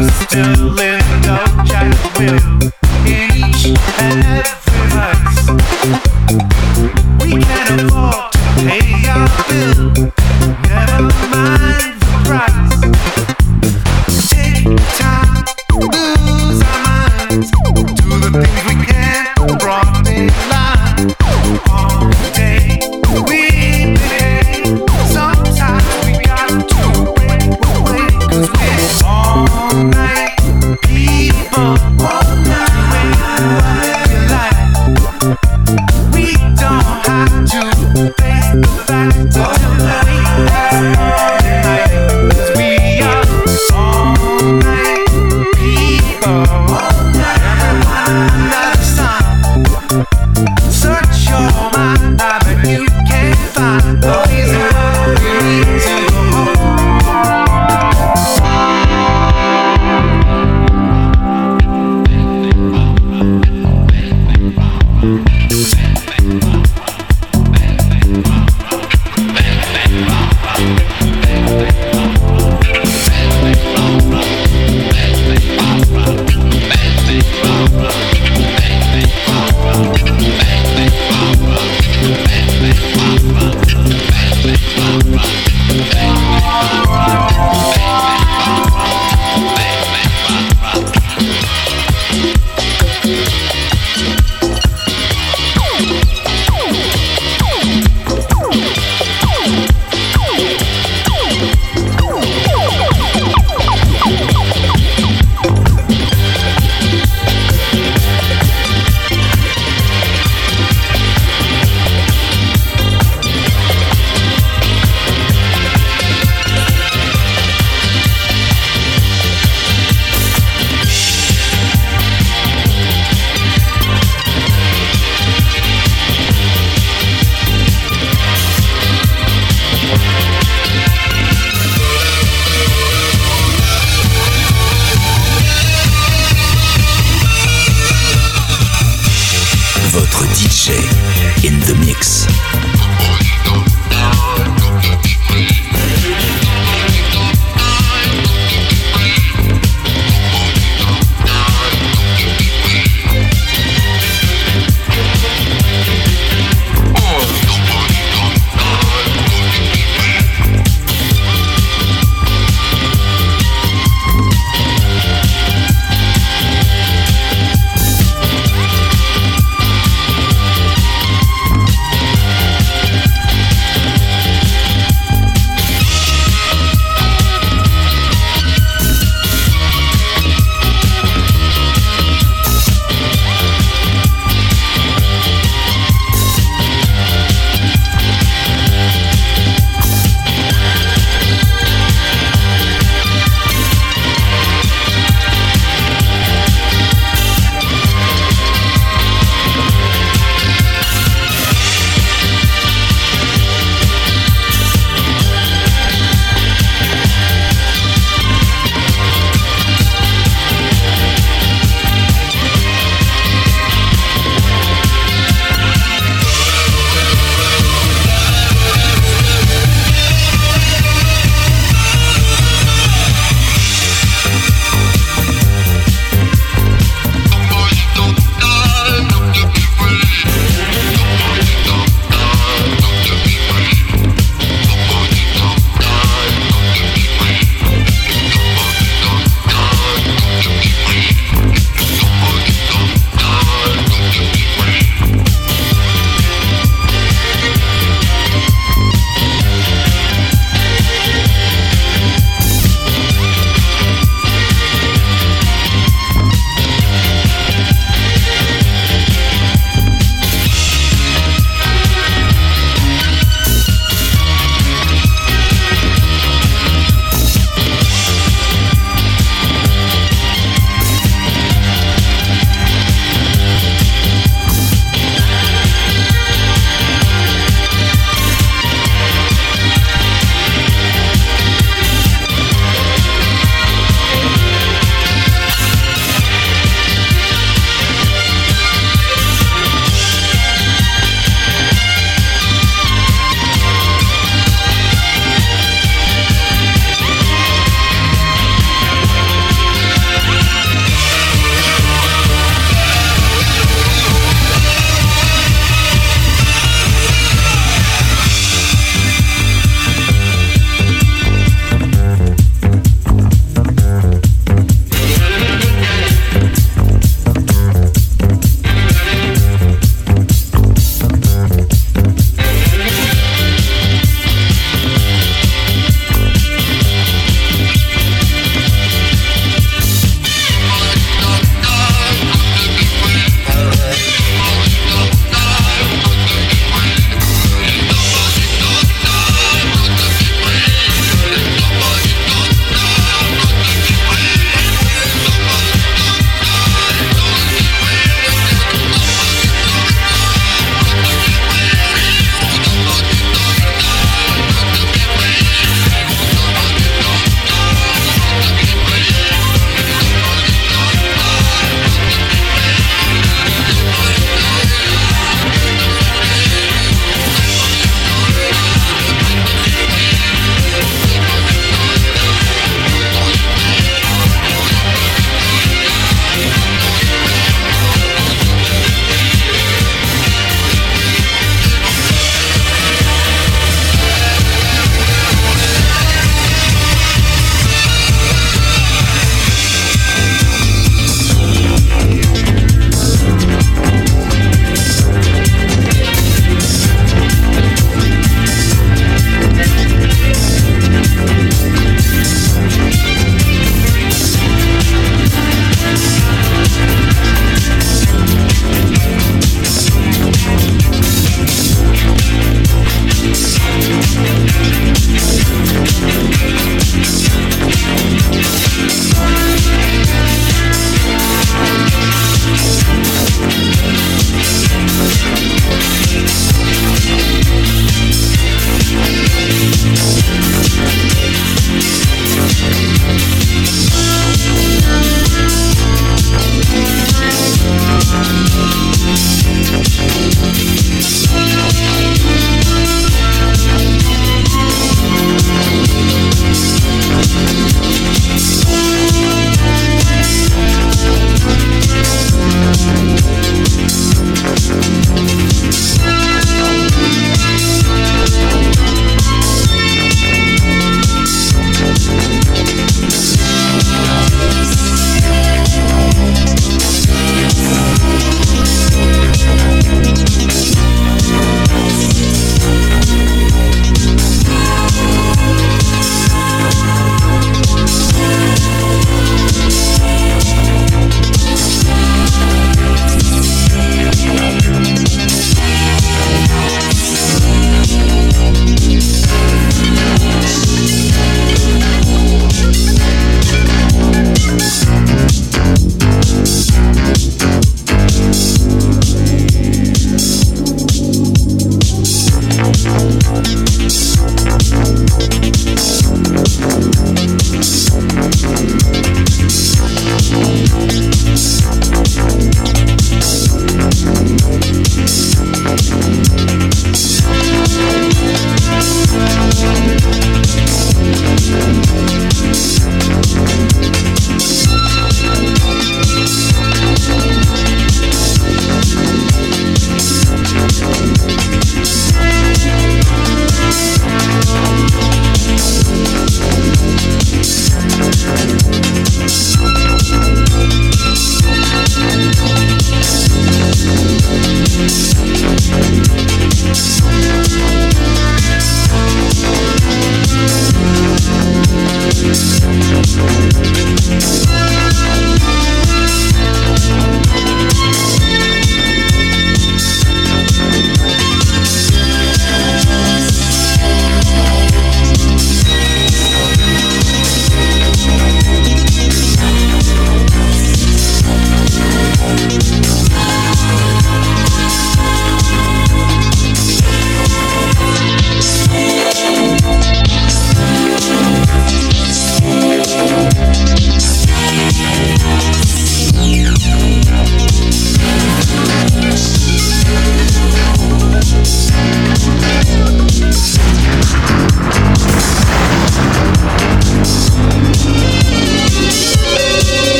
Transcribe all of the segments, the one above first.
We don't have to face the fact until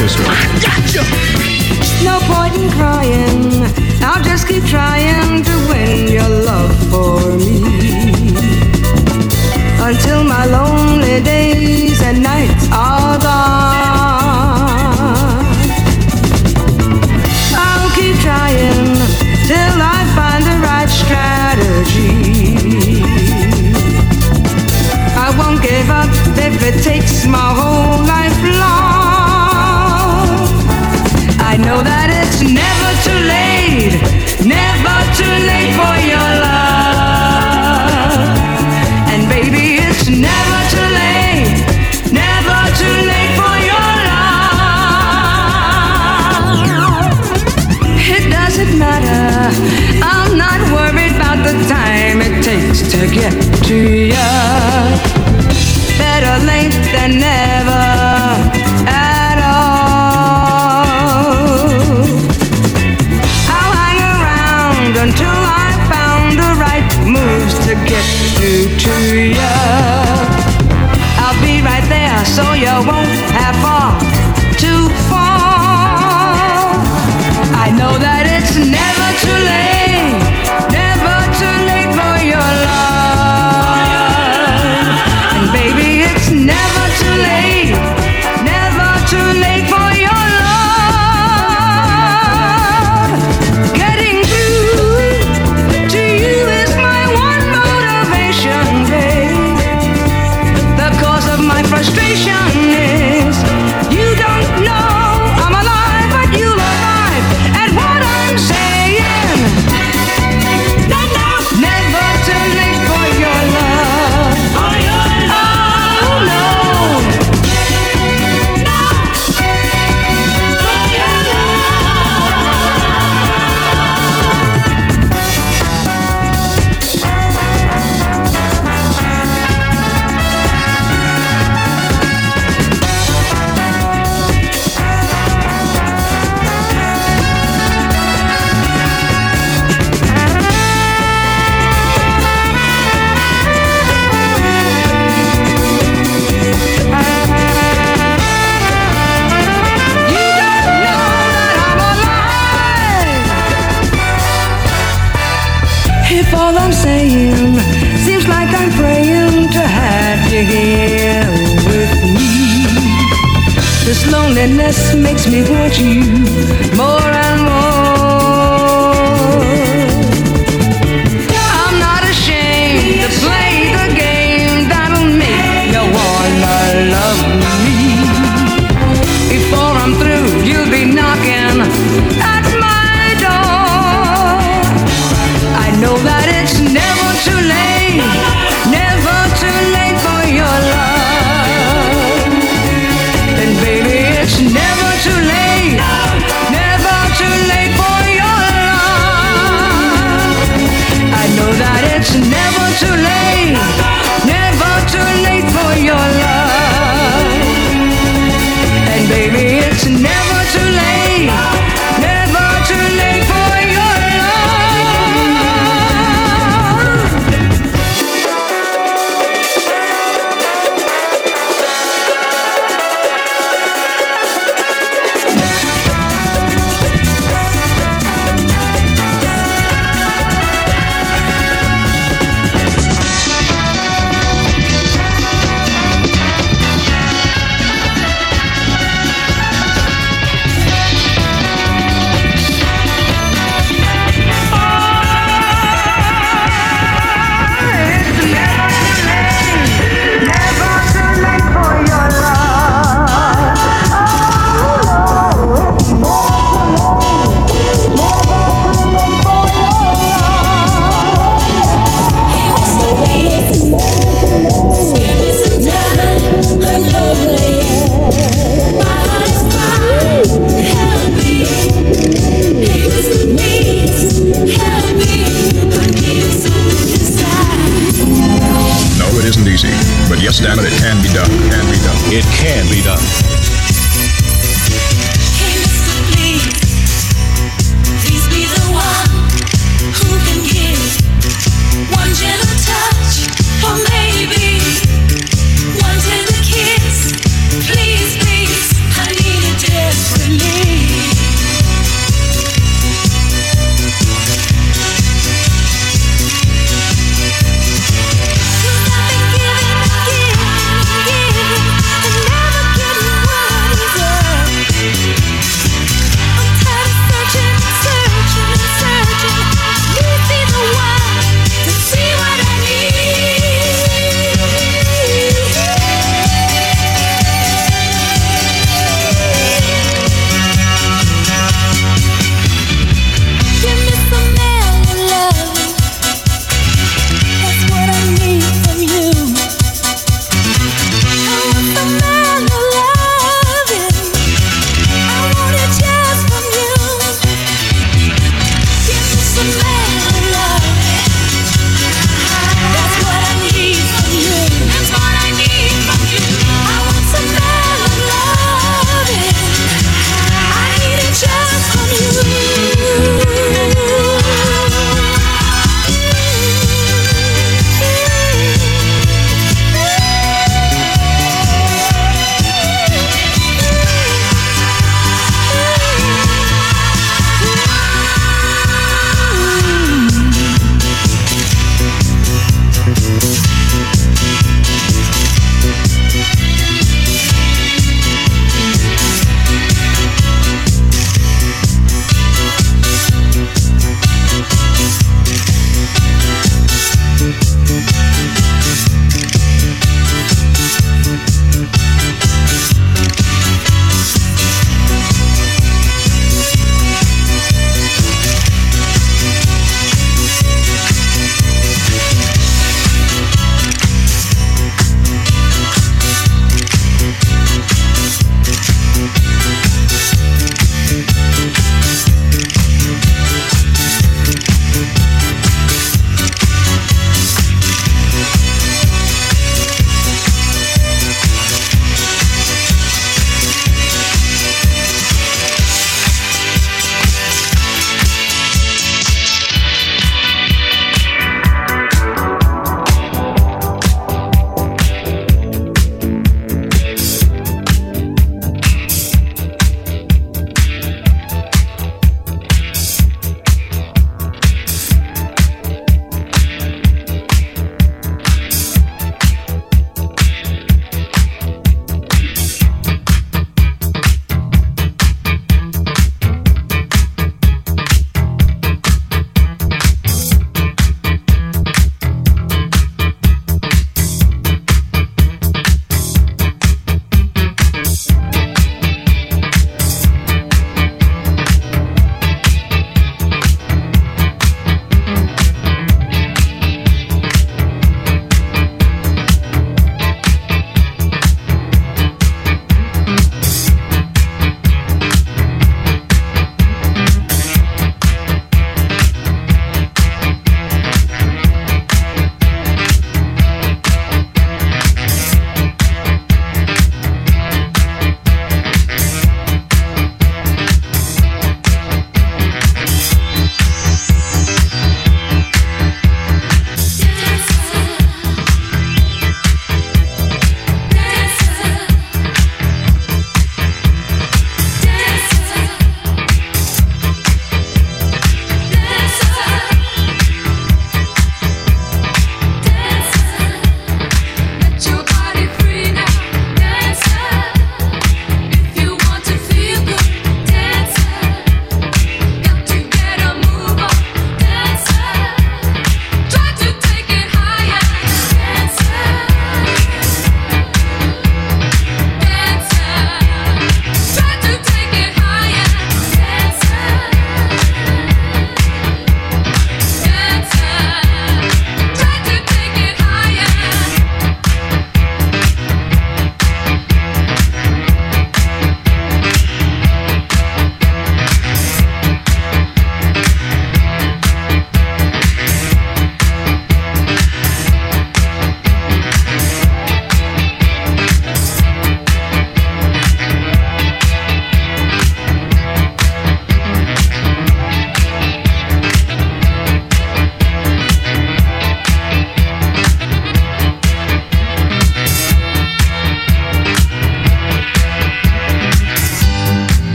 this way. matter. I'm not worried about the time it takes to get to you. Better late than never.